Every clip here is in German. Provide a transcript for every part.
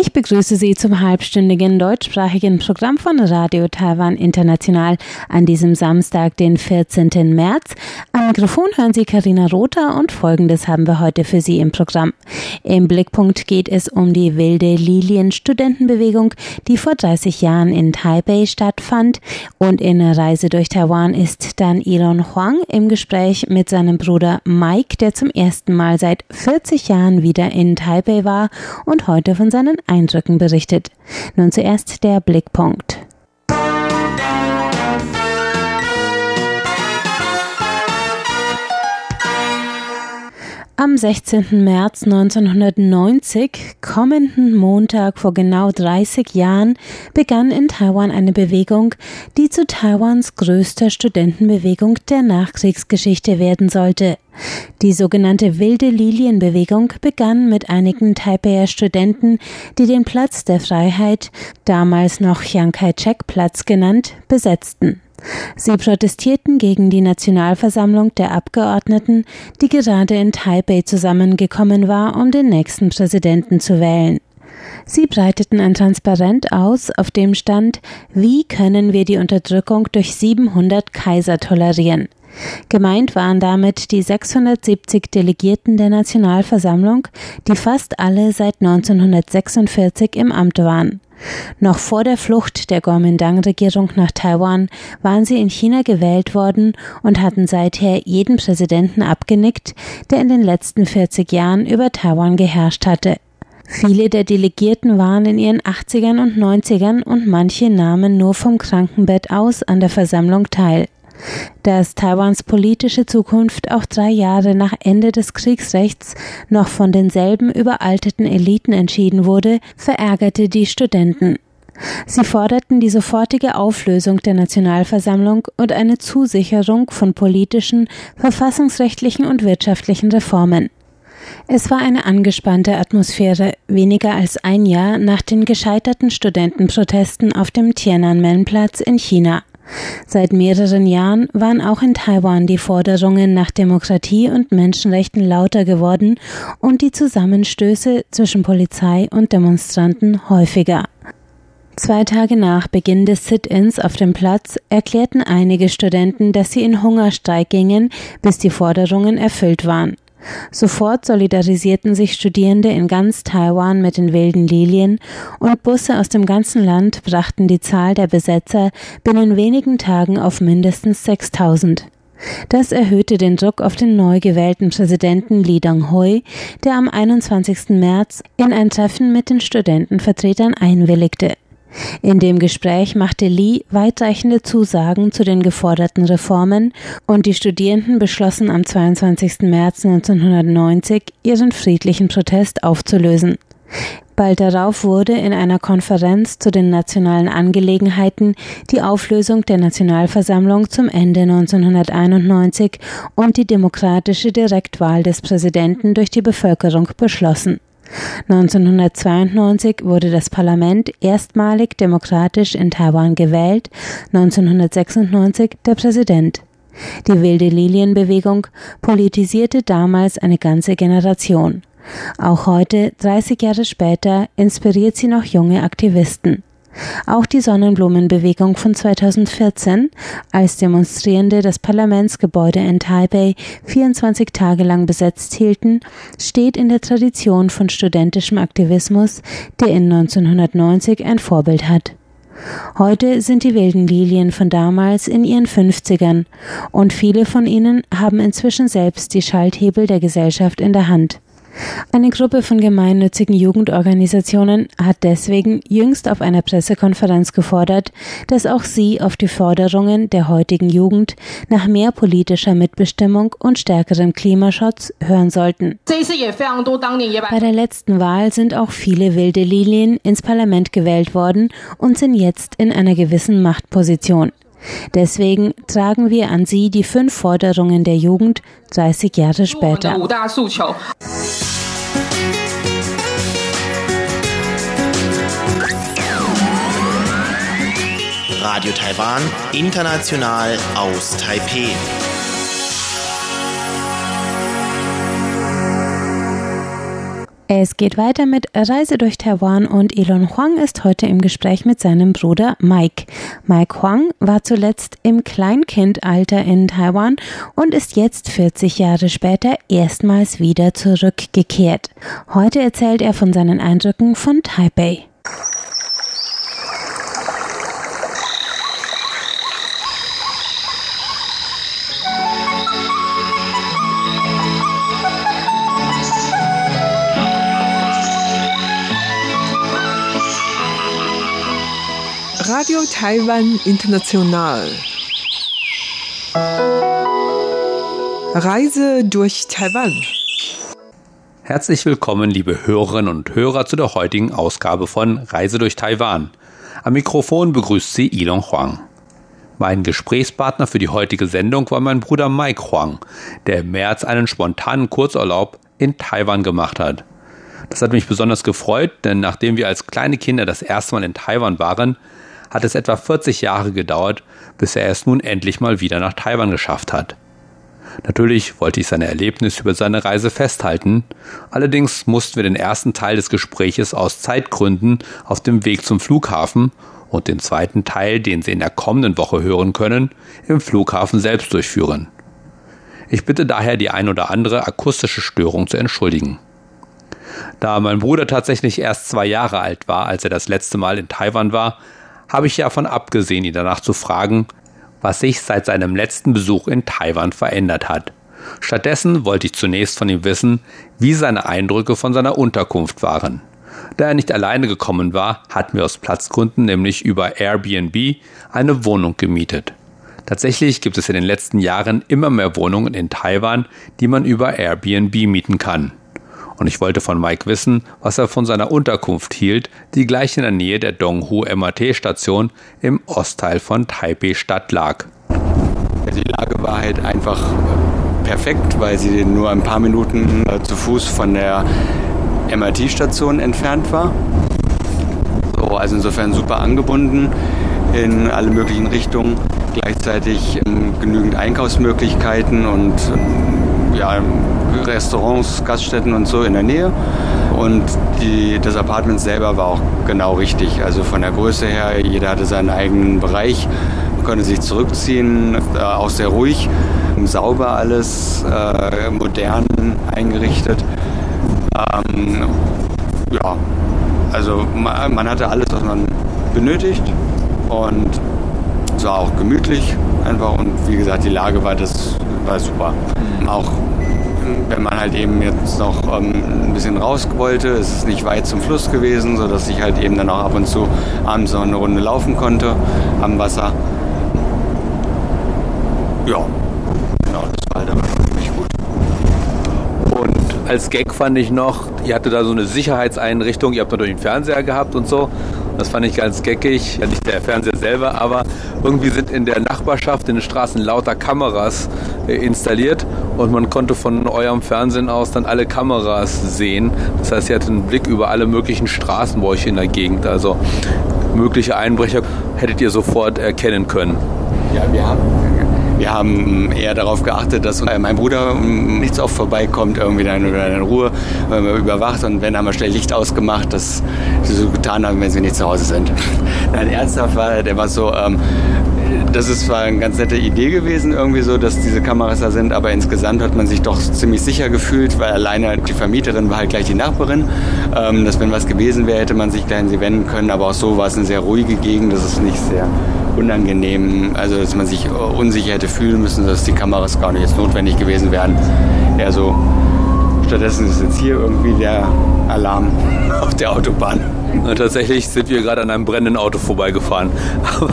Ich begrüße Sie zum halbstündigen deutschsprachigen Programm von Radio Taiwan International an diesem Samstag, den 14. März. Am Mikrofon hören Sie Karina Rother und Folgendes haben wir heute für Sie im Programm. Im Blickpunkt geht es um die wilde Lilien-Studentenbewegung, die vor 30 Jahren in Taipei stattfand. Und in Reise durch Taiwan ist dann Elon Huang im Gespräch mit seinem Bruder Mike, der zum ersten Mal seit 40 Jahren wieder in Taipei war und heute von seinen Eindrücken berichtet. Nun zuerst der Blickpunkt. Am 16. März 1990, kommenden Montag vor genau 30 Jahren, begann in Taiwan eine Bewegung, die zu Taiwans größter Studentenbewegung der Nachkriegsgeschichte werden sollte. Die sogenannte Wilde Lilienbewegung begann mit einigen Taipeier Studenten, die den Platz der Freiheit, damals noch Chiang Kai-shek Platz genannt, besetzten. Sie protestierten gegen die Nationalversammlung der Abgeordneten, die gerade in Taipei zusammengekommen war, um den nächsten Präsidenten zu wählen. Sie breiteten ein Transparent aus, auf dem stand, wie können wir die Unterdrückung durch 700 Kaiser tolerieren? Gemeint waren damit die 670 Delegierten der Nationalversammlung, die fast alle seit 1946 im Amt waren. Noch vor der Flucht der Kuomintang-Regierung nach Taiwan waren sie in China gewählt worden und hatten seither jeden Präsidenten abgenickt, der in den letzten 40 Jahren über Taiwan geherrscht hatte. Viele der Delegierten waren in ihren 80ern und 90ern und manche nahmen nur vom Krankenbett aus an der Versammlung teil. Dass Taiwans politische Zukunft auch drei Jahre nach Ende des Kriegsrechts noch von denselben überalteten Eliten entschieden wurde, verärgerte die Studenten. Sie forderten die sofortige Auflösung der Nationalversammlung und eine Zusicherung von politischen, verfassungsrechtlichen und wirtschaftlichen Reformen. Es war eine angespannte Atmosphäre, weniger als ein Jahr nach den gescheiterten Studentenprotesten auf dem Tiananmen-Platz in China. Seit mehreren Jahren waren auch in Taiwan die Forderungen nach Demokratie und Menschenrechten lauter geworden und die Zusammenstöße zwischen Polizei und Demonstranten häufiger. Zwei Tage nach Beginn des Sit-ins auf dem Platz erklärten einige Studenten, dass sie in Hungerstreik gingen, bis die Forderungen erfüllt waren. Sofort solidarisierten sich Studierende in ganz Taiwan mit den wilden Lilien und Busse aus dem ganzen Land brachten die Zahl der Besetzer binnen wenigen Tagen auf mindestens 6000. Das erhöhte den Druck auf den neu gewählten Präsidenten Li Dong-hui, der am 21. März in ein Treffen mit den Studentenvertretern einwilligte. In dem Gespräch machte Lee weitreichende Zusagen zu den geforderten Reformen und die Studierenden beschlossen am 22. März 1990 ihren friedlichen Protest aufzulösen. Bald darauf wurde in einer Konferenz zu den nationalen Angelegenheiten die Auflösung der Nationalversammlung zum Ende 1991 und die demokratische Direktwahl des Präsidenten durch die Bevölkerung beschlossen. 1992 wurde das Parlament erstmalig demokratisch in Taiwan gewählt, 1996 der Präsident. Die wilde Lilienbewegung politisierte damals eine ganze Generation. Auch heute, 30 Jahre später, inspiriert sie noch junge Aktivisten. Auch die Sonnenblumenbewegung von 2014, als Demonstrierende das Parlamentsgebäude in Taipei 24 Tage lang besetzt hielten, steht in der Tradition von studentischem Aktivismus, der in 1990 ein Vorbild hat. Heute sind die wilden Lilien von damals in ihren 50ern und viele von ihnen haben inzwischen selbst die Schalthebel der Gesellschaft in der Hand. Eine Gruppe von gemeinnützigen Jugendorganisationen hat deswegen jüngst auf einer Pressekonferenz gefordert, dass auch sie auf die Forderungen der heutigen Jugend nach mehr politischer Mitbestimmung und stärkerem Klimaschutz hören sollten. Bei der letzten Wahl sind auch viele wilde Lilien ins Parlament gewählt worden und sind jetzt in einer gewissen Machtposition. Deswegen tragen wir an Sie die fünf Forderungen der Jugend 30 Jahre später. Radio Taiwan, international aus Taipei. Es geht weiter mit Reise durch Taiwan und Elon Huang ist heute im Gespräch mit seinem Bruder Mike. Mike Huang war zuletzt im Kleinkindalter in Taiwan und ist jetzt 40 Jahre später erstmals wieder zurückgekehrt. Heute erzählt er von seinen Eindrücken von Taipei. Radio Taiwan International. Reise durch Taiwan. Herzlich willkommen, liebe Hörerinnen und Hörer, zu der heutigen Ausgabe von Reise durch Taiwan. Am Mikrofon begrüßt Sie Ilon Huang. Mein Gesprächspartner für die heutige Sendung war mein Bruder Mike Huang, der im März einen spontanen Kurzurlaub in Taiwan gemacht hat. Das hat mich besonders gefreut, denn nachdem wir als kleine Kinder das erste Mal in Taiwan waren, hat es etwa 40 Jahre gedauert, bis er es nun endlich mal wieder nach Taiwan geschafft hat. Natürlich wollte ich seine Erlebnisse über seine Reise festhalten, allerdings mussten wir den ersten Teil des Gespräches aus Zeitgründen auf dem Weg zum Flughafen und den zweiten Teil, den Sie in der kommenden Woche hören können, im Flughafen selbst durchführen. Ich bitte daher die ein oder andere akustische Störung zu entschuldigen. Da mein Bruder tatsächlich erst zwei Jahre alt war, als er das letzte Mal in Taiwan war, habe ich davon abgesehen, ihn danach zu fragen, was sich seit seinem letzten Besuch in Taiwan verändert hat. Stattdessen wollte ich zunächst von ihm wissen, wie seine Eindrücke von seiner Unterkunft waren. Da er nicht alleine gekommen war, hatten wir aus Platzgründen nämlich über Airbnb eine Wohnung gemietet. Tatsächlich gibt es in den letzten Jahren immer mehr Wohnungen in Taiwan, die man über Airbnb mieten kann und ich wollte von Mike wissen, was er von seiner Unterkunft hielt, die gleich in der Nähe der Donghu MRT-Station im Ostteil von Taipei Stadt lag. Die Lage war halt einfach perfekt, weil sie nur ein paar Minuten äh, zu Fuß von der MRT-Station entfernt war. So, also insofern super angebunden in alle möglichen Richtungen. Gleichzeitig ähm, genügend Einkaufsmöglichkeiten und ähm, ja, Restaurants, Gaststätten und so in der Nähe. Und die, das Apartment selber war auch genau richtig. Also von der Größe her, jeder hatte seinen eigenen Bereich, konnte sich zurückziehen, äh, auch sehr ruhig, sauber alles, äh, modern eingerichtet. Ähm, ja, also man, man hatte alles, was man benötigt und es war auch gemütlich einfach und wie gesagt, die Lage war das war super. Auch wenn man halt eben jetzt noch ähm, ein bisschen raus wollte, ist es nicht weit zum Fluss gewesen, sodass ich halt eben dann auch ab und zu abends noch eine Runde laufen konnte am Wasser. Ja, genau, das war halt aber ziemlich gut. Und als Gag fand ich noch, ihr hattet da so eine Sicherheitseinrichtung, ihr habt natürlich einen Fernseher gehabt und so. Das fand ich ganz geckig. Ja, nicht der Fernseher selber, aber irgendwie sind in der Nachbarschaft in den Straßen lauter Kameras äh, installiert und man konnte von eurem Fernsehen aus dann alle Kameras sehen. Das heißt, ihr hattet einen Blick über alle möglichen Straßen bei euch in der Gegend. Also mögliche Einbrecher hättet ihr sofort erkennen können. Ja, wir haben wir haben eher darauf geachtet, dass mein Bruder nichts auf vorbeikommt, irgendwie dann in Ruhe überwacht. Und wenn haben wir schnell Licht ausgemacht, dass sie so getan haben, wenn sie nicht zu Hause sind. Nein, ernsthaft war der war so, ähm, das ist zwar eine ganz nette Idee gewesen, irgendwie so, dass diese Kameras da sind, aber insgesamt hat man sich doch ziemlich sicher gefühlt, weil alleine die Vermieterin war halt gleich die Nachbarin, ähm, dass wenn was gewesen wäre, hätte man sich gleich an sie wenden können, aber auch so war es eine sehr ruhige Gegend, das ist nicht sehr unangenehm, also dass man sich unsicher hätte fühlen müssen, dass die Kameras gar nicht jetzt notwendig gewesen wären. Eher so, stattdessen ist jetzt hier irgendwie der Alarm auf der Autobahn. Und tatsächlich sind wir gerade an einem brennenden Auto vorbeigefahren. Aber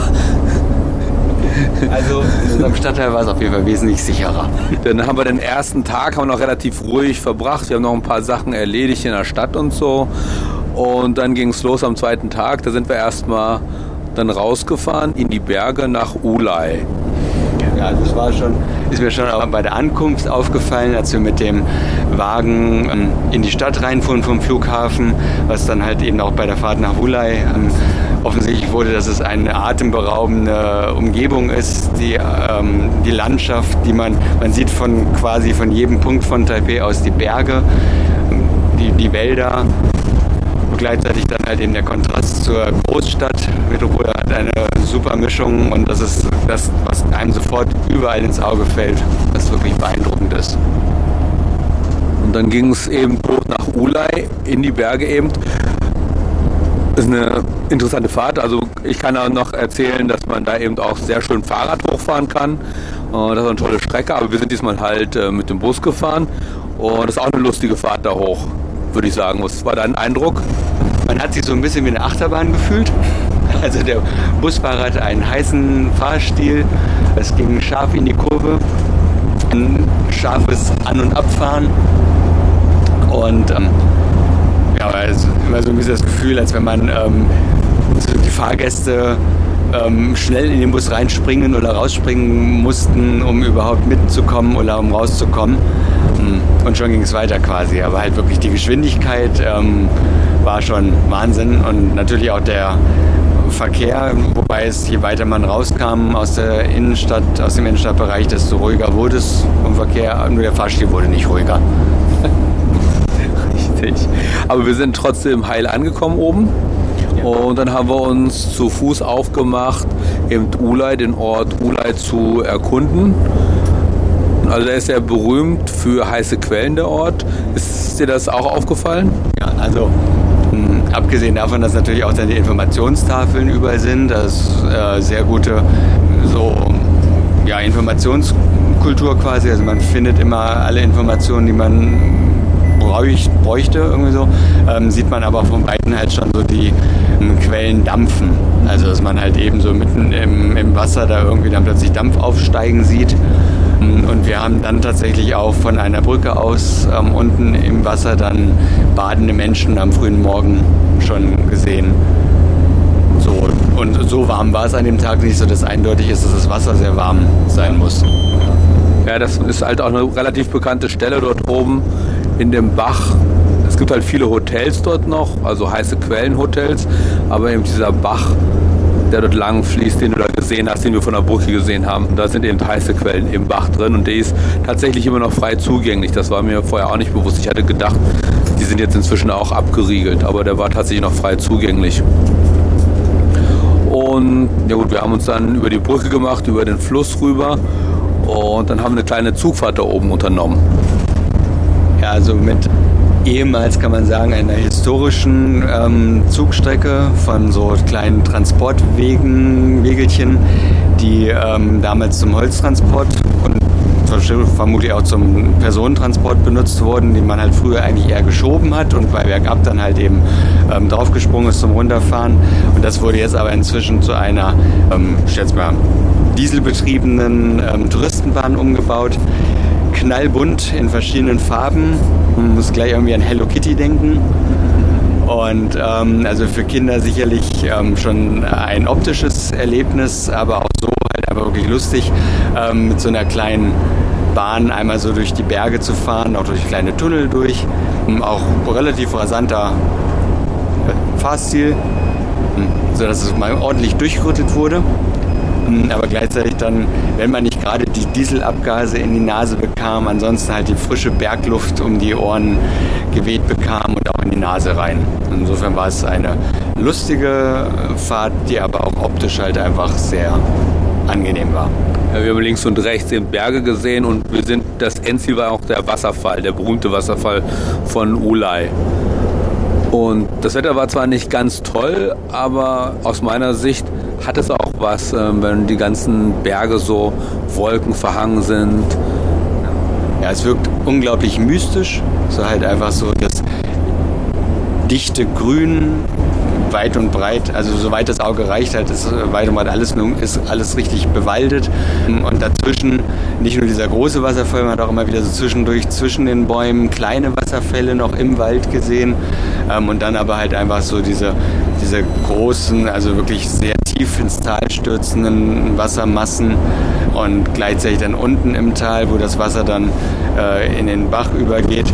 also in unserem Stadtteil war es auf jeden Fall wesentlich sicherer. Dann haben wir den ersten Tag haben wir noch relativ ruhig verbracht. Wir haben noch ein paar Sachen erledigt in der Stadt und so. Und dann ging es los am zweiten Tag. Da sind wir erstmal dann rausgefahren in die Berge nach Ulai. Ja, das war schon, ist mir schon auch bei der Ankunft aufgefallen, als wir mit dem Wagen ähm, in die Stadt reinfuhren vom Flughafen, was dann halt eben auch bei der Fahrt nach Ulai ähm, offensichtlich wurde, dass es eine atemberaubende Umgebung ist, die, ähm, die Landschaft, die man, man sieht von quasi von jedem Punkt von Taipei aus die Berge, die, die Wälder und gleichzeitig dann halt eben der Kontrast zur Großstadt. Metropole hat eine super Mischung und das ist das, was einem sofort überall ins Auge fällt, was wirklich beeindruckend ist. Und dann ging es eben hoch nach Ulai in die Berge eben. Das ist eine interessante Fahrt. Also ich kann auch noch erzählen, dass man da eben auch sehr schön Fahrrad hochfahren kann. Äh, das ist eine tolle Strecke, aber wir sind diesmal halt äh, mit dem Bus gefahren. Und das ist auch eine lustige Fahrt da hoch, würde ich sagen. Was war dein Eindruck? Man hat sich so ein bisschen wie eine Achterbahn gefühlt. Also der Busfahrer hatte einen heißen Fahrstil. Es ging scharf in die Kurve. Ein scharfes An- und Abfahren. Und ähm, ja, also immer so ein bisschen das Gefühl, als wenn man ähm, die Fahrgäste ähm, schnell in den Bus reinspringen oder rausspringen mussten, um überhaupt mitzukommen oder um rauszukommen. Hm, und schon ging es weiter quasi. Aber halt wirklich die Geschwindigkeit ähm, war schon Wahnsinn und natürlich auch der Verkehr, wobei es, je weiter man rauskam aus der Innenstadt, aus dem Innenstadtbereich, desto ruhiger wurde es vom Verkehr. Nur der Fahrstil wurde nicht ruhiger. Richtig. Aber wir sind trotzdem heil angekommen oben. Und dann haben wir uns zu Fuß aufgemacht, eben Ulay, den Ort Ulay zu erkunden. Also der ist ja berühmt für heiße Quellen, der Ort. Ist dir das auch aufgefallen? Ja, also abgesehen davon, dass natürlich auch dann die Informationstafeln überall sind, das ist äh, sehr gute so ja, Informationskultur quasi. Also man findet immer alle Informationen, die man bräuch, bräuchte, irgendwie so, ähm, sieht man aber von Weitem halt schon so die ähm, Quellen dampfen. Also dass man halt eben so mitten im, im Wasser da irgendwie dann plötzlich Dampf aufsteigen sieht. Und wir haben dann tatsächlich auch von einer Brücke aus ähm, unten im Wasser dann badende Menschen am frühen Morgen schon gesehen. So, und so warm war es an dem Tag nicht, so dass eindeutig ist, dass das Wasser sehr warm sein muss. Ja, das ist halt auch eine relativ bekannte Stelle dort oben in dem Bach. Es gibt halt viele Hotels dort noch, also heiße Quellenhotels, aber eben dieser Bach, der dort lang fließt, den du da gesehen hast, den wir von der Brücke gesehen haben, da sind eben heiße Quellen im Bach drin und der ist tatsächlich immer noch frei zugänglich. Das war mir vorher auch nicht bewusst. Ich hatte gedacht, die sind jetzt inzwischen auch abgeriegelt, aber der war tatsächlich noch frei zugänglich. Und ja gut, wir haben uns dann über die Brücke gemacht, über den Fluss rüber und dann haben wir eine kleine Zugfahrt da oben unternommen. Ja, also mit ehemals kann man sagen einer historischen ähm, Zugstrecke von so kleinen Transportwegen, Wegelchen, die ähm, damals zum Holztransport und vermutlich auch zum Personentransport benutzt wurden, die man halt früher eigentlich eher geschoben hat und bei bergab dann halt eben ähm, draufgesprungen ist zum Runterfahren. Und das wurde jetzt aber inzwischen zu einer, ähm, ich schätze mal, dieselbetriebenen ähm, Touristenbahn umgebaut. Knallbunt in verschiedenen Farben. Man muss gleich irgendwie an Hello Kitty denken. Und ähm, also für Kinder sicherlich ähm, schon ein optisches Erlebnis, aber auch so halt einfach wirklich lustig, ähm, mit so einer kleinen Bahn einmal so durch die Berge zu fahren, auch durch kleine Tunnel durch. Auch relativ rasanter Fahrstil, sodass es mal ordentlich durchgerüttelt wurde. Aber gleichzeitig dann, wenn man nicht gerade die Dieselabgase in die Nase bekam, ansonsten halt die frische Bergluft um die Ohren geweht bekam und auch in die Nase rein. Insofern war es eine lustige Fahrt, die aber auch optisch halt einfach sehr angenehm war. Ja, wir haben links und rechts eben Berge gesehen und wir sind, das Endziel war auch der Wasserfall, der berühmte Wasserfall von Ulay. Und das Wetter war zwar nicht ganz toll, aber aus meiner Sicht hat es auch was, ähm, wenn die ganzen Berge so wolkenverhangen sind. Ja, es wirkt unglaublich mystisch. So halt einfach so das dichte Grün, weit und breit, also soweit das Auge reicht, halt ist weit und breit alles, ist alles richtig bewaldet. Und dazwischen nicht nur dieser große Wasserfall, man hat auch immer wieder so zwischendurch zwischen den Bäumen kleine Wasserfälle noch im Wald gesehen. Ähm, und dann aber halt einfach so diese, diese großen, also wirklich sehr tief ins Tal stürzenden Wassermassen und gleichzeitig dann unten im Tal, wo das Wasser dann äh, in den Bach übergeht.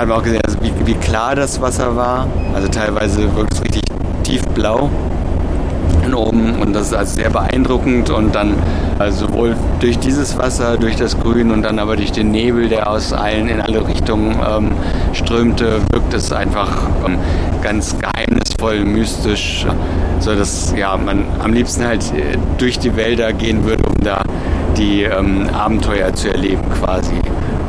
Wir haben auch gesehen, also wie, wie, klar das Wasser war. Also teilweise wirkt es richtig tiefblau. oben und das ist also sehr beeindruckend und dann also sowohl durch dieses Wasser, durch das Grün und dann aber durch den Nebel, der aus allen in alle Richtungen ähm, strömte, wirkt es einfach ähm, ganz geheimnisvoll, mystisch, so dass ja man am liebsten halt äh, durch die Wälder gehen würde, um da die ähm, Abenteuer zu erleben quasi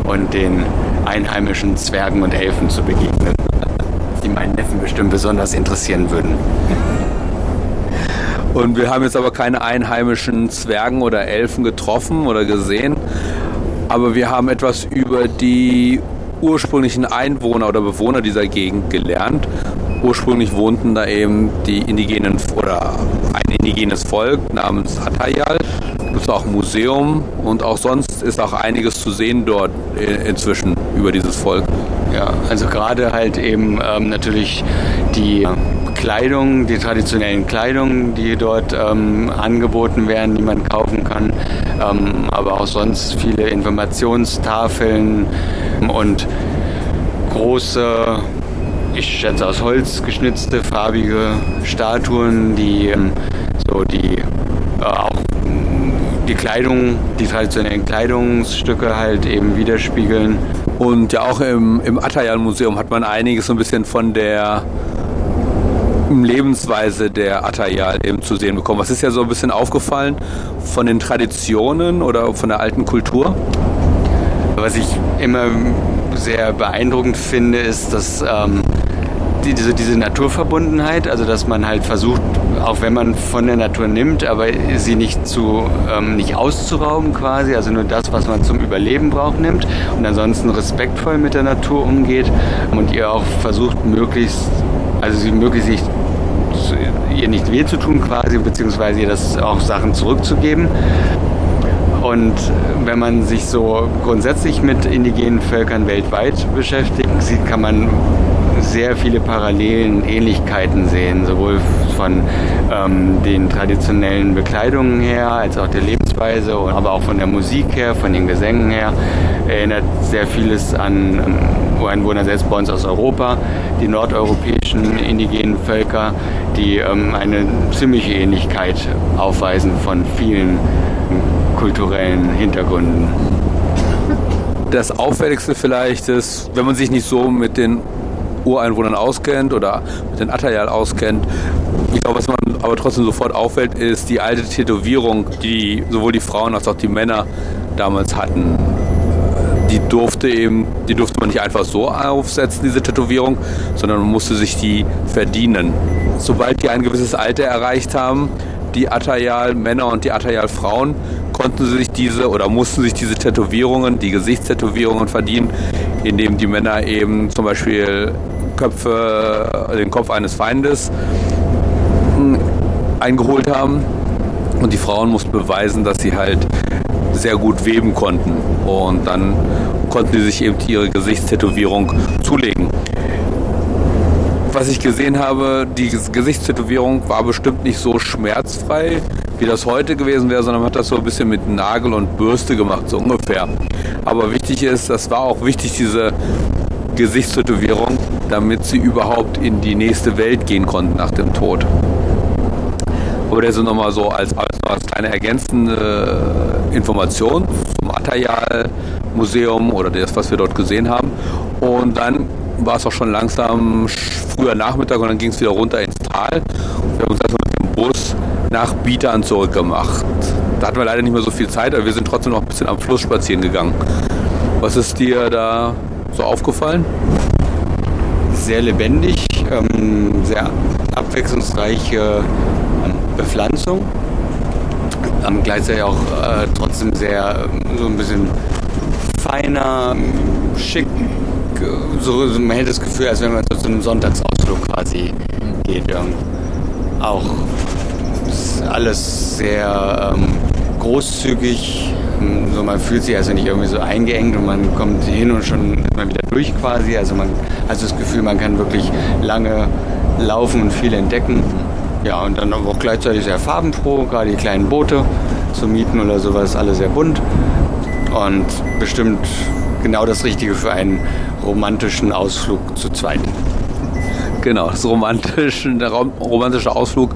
und den einheimischen Zwergen und Elfen zu begegnen, die meinen Neffen bestimmt besonders interessieren würden. Und wir haben jetzt aber keine einheimischen Zwergen oder Elfen getroffen oder gesehen. Aber wir haben etwas über die ursprünglichen Einwohner oder Bewohner dieser Gegend gelernt. Ursprünglich wohnten da eben die indigenen oder ein indigenes Volk namens Atayal. Gibt es auch ein Museum und auch sonst ist auch einiges zu sehen dort inzwischen über dieses Volk. Ja, also gerade halt eben ähm, natürlich die Kleidung, die traditionellen Kleidung, die dort ähm, angeboten werden, die man kaufen kann, ähm, aber auch sonst viele Informationstafeln und große, ich schätze aus Holz geschnitzte, farbige Statuen, die ähm, so die äh, auch die Kleidung, die traditionellen Kleidungsstücke halt eben widerspiegeln. Und ja, auch im, im Atayal-Museum hat man einiges so ein bisschen von der Lebensweise der Atayal eben zu sehen bekommen. Was ist ja so ein bisschen aufgefallen von den Traditionen oder von der alten Kultur? Was ich immer sehr beeindruckend finde, ist, dass ähm, die, diese, diese Naturverbundenheit, also dass man halt versucht, auch wenn man von der Natur nimmt, aber sie nicht zu ähm, nicht auszurauben quasi, also nur das, was man zum Überleben braucht, nimmt und ansonsten respektvoll mit der Natur umgeht und ihr auch versucht, möglichst, also sie möglichst nicht ihr nicht weh zu tun quasi, beziehungsweise ihr das auch Sachen zurückzugeben. Und wenn man sich so grundsätzlich mit indigenen Völkern weltweit beschäftigt, kann man sehr viele Parallelen, Ähnlichkeiten sehen, sowohl von ähm, den traditionellen Bekleidungen her, als auch der Lebensweise, aber auch von der Musik her, von den Gesängen her. Erinnert sehr vieles an ähm, Ureinwohner selbst bei uns aus Europa, die nordeuropäischen indigenen Völker, die ähm, eine ziemliche Ähnlichkeit aufweisen von vielen kulturellen Hintergründen. Das Auffälligste vielleicht ist, wenn man sich nicht so mit den Ureinwohnern auskennt oder mit den Atayal auskennt. Ich glaube, was man aber trotzdem sofort auffällt, ist die alte Tätowierung, die sowohl die Frauen als auch die Männer damals hatten. Die durfte eben, die durfte man nicht einfach so aufsetzen, diese Tätowierung, sondern man musste sich die verdienen. Sobald die ein gewisses Alter erreicht haben, die Atayal-Männer und die Atayal-Frauen, konnten sie sich diese oder mussten sich diese Tätowierungen, die Gesichtstätowierungen verdienen, indem die Männer eben zum Beispiel Köpfe, den Kopf eines Feindes hm, eingeholt haben. Und die Frauen mussten beweisen, dass sie halt sehr gut weben konnten. Und dann konnten sie sich eben ihre Gesichtstätowierung zulegen. Was ich gesehen habe, die Gesichtstätowierung war bestimmt nicht so schmerzfrei, wie das heute gewesen wäre, sondern man hat das so ein bisschen mit Nagel und Bürste gemacht, so ungefähr. Aber wichtig ist, das war auch wichtig, diese Gesichtstätowierung, damit sie überhaupt in die nächste Welt gehen konnten nach dem Tod. Aber das ist nochmal so als, als, als kleine ergänzende Information zum Atayal-Museum oder das, was wir dort gesehen haben. Und dann war es auch schon langsam früher Nachmittag und dann ging es wieder runter ins Tal. Wir haben uns also mit dem Bus nach Bietern zurückgemacht. Da hatten wir leider nicht mehr so viel Zeit, aber wir sind trotzdem noch ein bisschen am Fluss spazieren gegangen. Was ist dir da so aufgefallen? Sehr lebendig, ähm, sehr abwechslungsreiche ähm, Bepflanzung. Ähm, gleichzeitig auch äh, trotzdem sehr so ein bisschen feiner, schick. So, so, man hätte das Gefühl, als wenn man zu einem Sonntagsausflug quasi geht. Auch alles sehr ähm, großzügig. So, man fühlt sich also nicht irgendwie so eingeengt und man kommt hin und schon ist man wieder durch quasi. Also man hat das Gefühl, man kann wirklich lange laufen und viel entdecken. Ja, und dann auch gleichzeitig sehr farbenfroh, gerade die kleinen Boote zu mieten oder sowas, alle sehr bunt. Und bestimmt genau das Richtige für einen romantischen Ausflug zu zweit. Genau, das romantische, der romantische Ausflug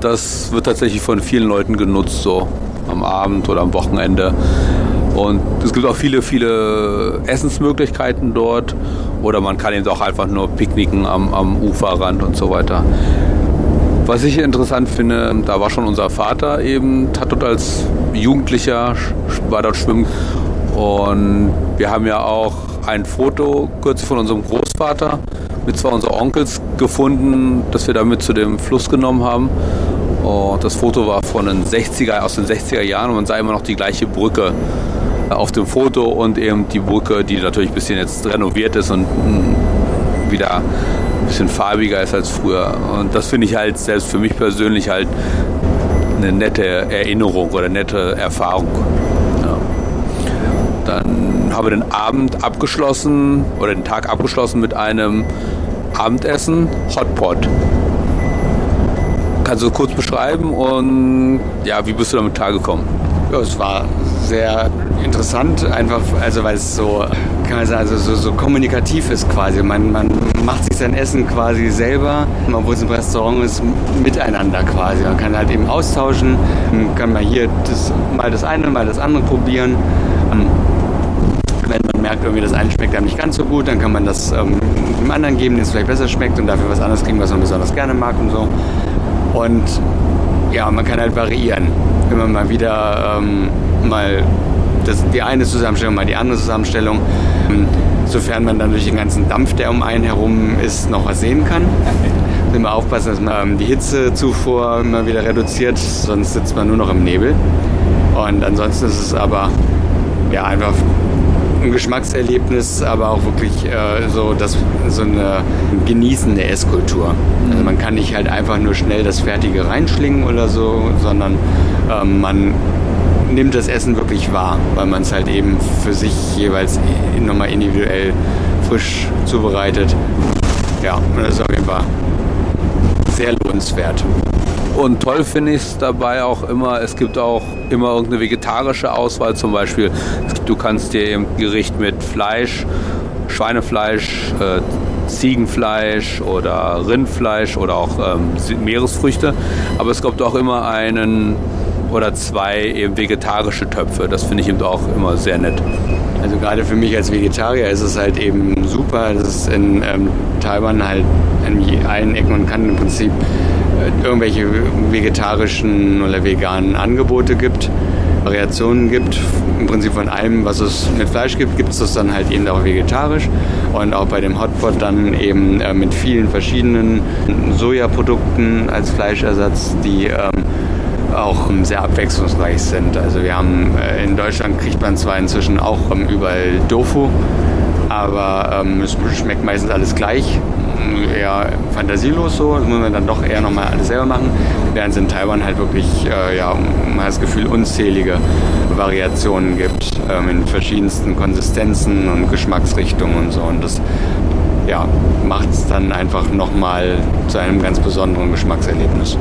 das wird tatsächlich von vielen Leuten genutzt, so am Abend oder am Wochenende. Und es gibt auch viele, viele Essensmöglichkeiten dort. Oder man kann eben auch einfach nur picknicken am, am Uferrand und so weiter. Was ich interessant finde, da war schon unser Vater eben, hat dort als Jugendlicher, war dort schwimmen. Und wir haben ja auch ein Foto kürzlich von unserem Großvater mit zwei unserer Onkels gefunden, das wir damit zu dem Fluss genommen haben. Und das Foto war von den 60er, aus den 60er Jahren und man sah immer noch die gleiche Brücke auf dem Foto und eben die Brücke, die natürlich ein bisschen jetzt renoviert ist und mm, wieder ein bisschen farbiger ist als früher. Und das finde ich halt selbst für mich persönlich halt eine nette Erinnerung oder nette Erfahrung. Ja. Dann haben wir den Abend abgeschlossen oder den Tag abgeschlossen mit einem Abendessen, Hotpot. Kannst du kurz beschreiben und ja, wie bist du damit klargekommen? Ja, es war sehr interessant, einfach, also weil es so, kann man sagen, also so, so kommunikativ ist quasi. Man, man macht sich sein Essen quasi selber, obwohl es ein Restaurant ist, miteinander quasi. Man kann halt eben austauschen, kann mal hier das, mal das eine, mal das andere probieren. Ähm, wenn man merkt, irgendwie das eine schmeckt einem nicht ganz so gut, dann kann man das ähm, dem anderen geben, den es vielleicht besser schmeckt und dafür was anderes kriegen, was man besonders gerne mag und so. Und ja, man kann halt variieren. Wenn man mal wieder ähm, mal das, die eine Zusammenstellung, mal die andere Zusammenstellung, ähm, sofern man dann durch den ganzen Dampf, der um einen herum ist, noch was sehen kann. Immer aufpassen, dass man ähm, die Hitzezufuhr immer wieder reduziert, sonst sitzt man nur noch im Nebel. Und ansonsten ist es aber ja einfach ein Geschmackserlebnis, aber auch wirklich äh, so, das, so eine genießende Esskultur. Also man kann nicht halt einfach nur schnell das Fertige reinschlingen oder so, sondern ähm, man nimmt das Essen wirklich wahr, weil man es halt eben für sich jeweils nochmal individuell frisch zubereitet. Ja, und das ist auf jeden Fall sehr lohnenswert. Und toll finde ich es dabei auch immer, es gibt auch immer irgendeine vegetarische Auswahl zum Beispiel. Du kannst dir ein Gericht mit Fleisch, Schweinefleisch, äh, Ziegenfleisch oder Rindfleisch oder auch ähm, Meeresfrüchte. Aber es gibt auch immer einen oder zwei eben vegetarische Töpfe. Das finde ich eben auch immer sehr nett. Also gerade für mich als Vegetarier ist es halt eben super, es in ähm, Taiwan halt in allen Ecken und Kanten im Prinzip irgendwelche vegetarischen oder veganen Angebote gibt, Variationen gibt. Im Prinzip von allem, was es mit Fleisch gibt, gibt es das dann halt eben auch vegetarisch. Und auch bei dem Hotpot dann eben äh, mit vielen verschiedenen Sojaprodukten als Fleischersatz, die ähm, auch sehr abwechslungsreich sind. Also wir haben äh, in Deutschland kriegt man zwar inzwischen auch ähm, überall Tofu, aber ähm, es schmeckt meistens alles gleich eher fantasielos so, das muss man dann doch eher nochmal alles selber machen, während es in Taiwan halt wirklich, äh, ja, man hat das Gefühl, unzählige Variationen gibt ähm, in verschiedensten Konsistenzen und Geschmacksrichtungen und so und das ja, macht es dann einfach nochmal zu einem ganz besonderen Geschmackserlebnis.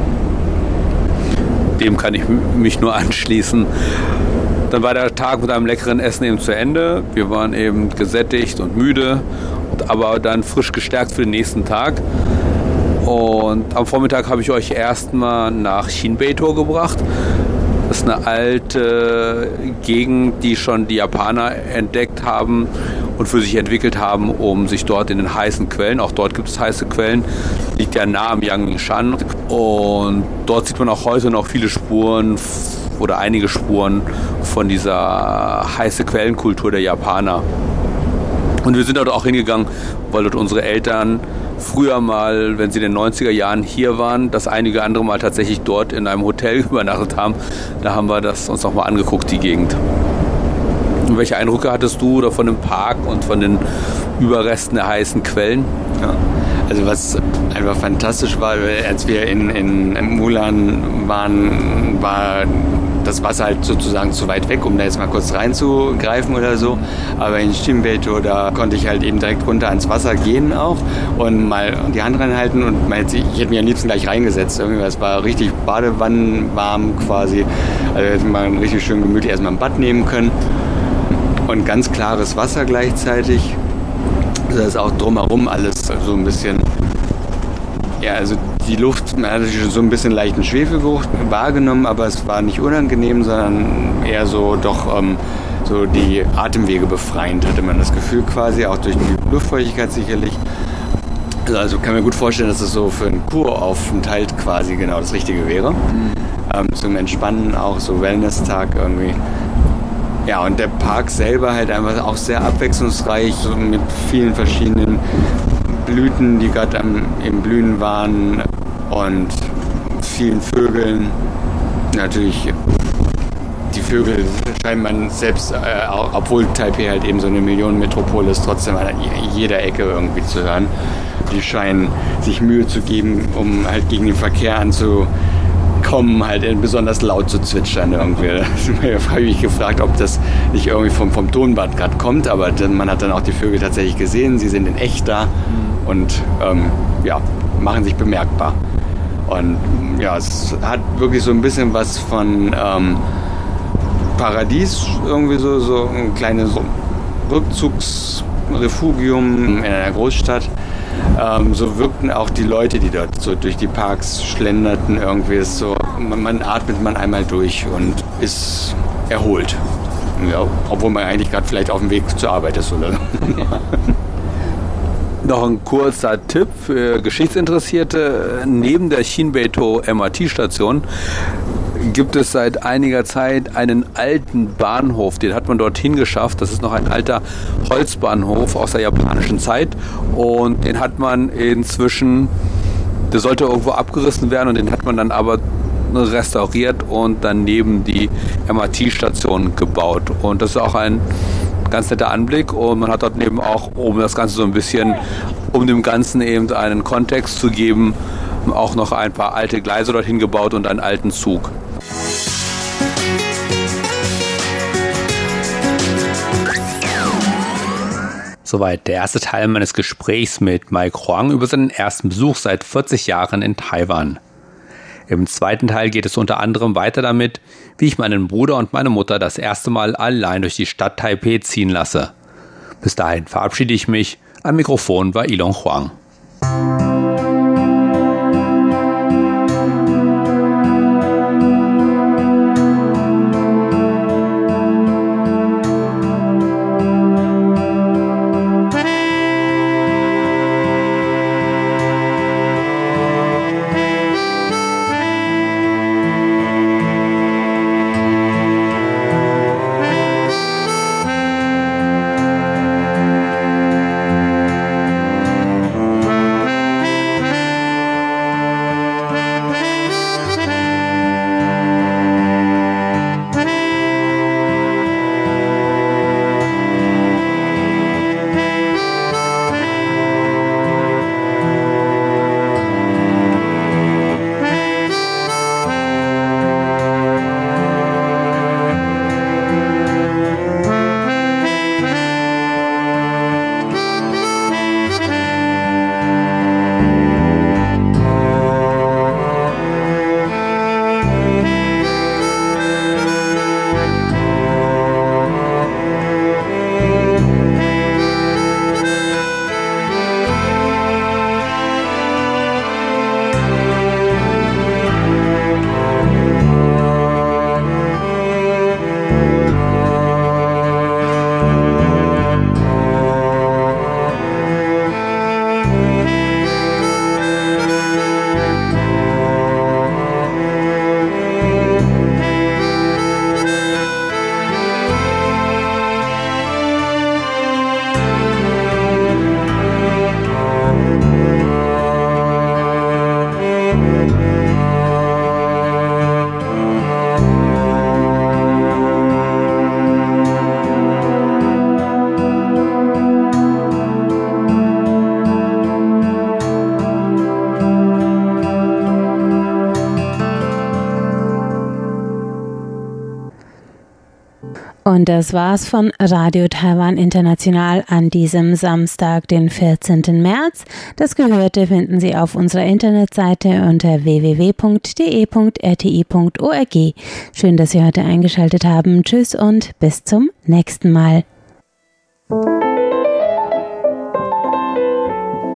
Dem kann ich mich nur anschließen. Dann war der Tag mit einem leckeren Essen eben zu Ende. Wir waren eben gesättigt und müde aber dann frisch gestärkt für den nächsten Tag. Und am Vormittag habe ich euch erstmal nach Shinbeitor gebracht. Das ist eine alte Gegend, die schon die Japaner entdeckt haben und für sich entwickelt haben, um sich dort in den heißen Quellen, auch dort gibt es heiße Quellen, liegt ja nah am Yangmingshan. Und dort sieht man auch heute noch viele Spuren oder einige Spuren von dieser heiße Quellenkultur der Japaner. Und wir sind dort auch hingegangen, weil dort unsere Eltern früher mal, wenn sie in den 90er Jahren hier waren, das einige andere Mal tatsächlich dort in einem Hotel übernachtet haben. Da haben wir das uns nochmal angeguckt, die Gegend. Und welche Eindrücke hattest du da von dem Park und von den Überresten der heißen Quellen? Ja. Also was einfach fantastisch war, als wir in, in Mulan waren, war das Wasser halt sozusagen zu weit weg, um da jetzt mal kurz reinzugreifen oder so. Aber in Stimbeto, da konnte ich halt eben direkt runter ans Wasser gehen auch und mal die Hand reinhalten und mal, ich hätte mich am liebsten gleich reingesetzt. Irgendwie, es war richtig badewannenwarm quasi. Also hätte man richtig schön gemütlich erstmal ein Bad nehmen können. Und ganz klares Wasser gleichzeitig. Das ist auch drumherum alles so ein bisschen Ja, also die Luft, man hat schon so ein bisschen leichten Schwefelgeruch wahrgenommen, aber es war nicht unangenehm, sondern eher so doch ähm, so die Atemwege befreiend, hatte man das Gefühl quasi, auch durch die Luftfeuchtigkeit sicherlich. Also, also kann mir gut vorstellen, dass es so für einen Kuraufenthalt quasi genau das Richtige wäre. Mhm. Ähm, zum Entspannen auch, so Wellness-Tag irgendwie. Ja, und der Park selber halt einfach auch sehr abwechslungsreich, so mit vielen verschiedenen Blüten, die gerade im Blühen waren und vielen Vögeln. Natürlich, die Vögel scheint man selbst, äh, obwohl Taipei halt eben so eine Millionenmetropole ist, trotzdem an jeder Ecke irgendwie zu hören. Die scheinen sich Mühe zu geben, um halt gegen den Verkehr anzu kommen, halt besonders laut zu zwitschern irgendwie. Da habe ich mich gefragt, ob das nicht irgendwie vom, vom Tonband gerade kommt, aber man hat dann auch die Vögel tatsächlich gesehen, sie sind in echt da mhm. und ähm, ja, machen sich bemerkbar. Und ja, es hat wirklich so ein bisschen was von ähm, Paradies, irgendwie so, so ein kleines Rückzugsrefugium in einer Großstadt ähm, so wirkten auch die Leute, die dort so durch die Parks schlenderten, irgendwie ist so, man, man atmet man einmal durch und ist erholt. Ja, obwohl man eigentlich gerade vielleicht auf dem Weg zur Arbeit ist oder Noch ein kurzer Tipp für Geschichtsinteressierte. Neben der Shinbeito MRT-Station gibt es seit einiger Zeit einen alten Bahnhof. Den hat man dorthin geschafft. Das ist noch ein alter Holzbahnhof aus der japanischen Zeit. Und den hat man inzwischen, der sollte irgendwo abgerissen werden und den hat man dann aber restauriert und daneben die MRT-Station gebaut. Und das ist auch ein ganz netter Anblick und man hat dort neben auch, um das Ganze so ein bisschen, um dem Ganzen eben einen Kontext zu geben, auch noch ein paar alte Gleise dorthin gebaut und einen alten Zug. Soweit der erste Teil meines Gesprächs mit Mike Huang über seinen ersten Besuch seit 40 Jahren in Taiwan. Im zweiten Teil geht es unter anderem weiter damit, wie ich meinen Bruder und meine Mutter das erste Mal allein durch die Stadt Taipei ziehen lasse. Bis dahin verabschiede ich mich. Am Mikrofon war Ilon Huang. Das war's von Radio Taiwan International an diesem Samstag, den 14. März. Das Gehörte finden Sie auf unserer Internetseite unter www.de.rti.org. Schön, dass Sie heute eingeschaltet haben. Tschüss und bis zum nächsten Mal.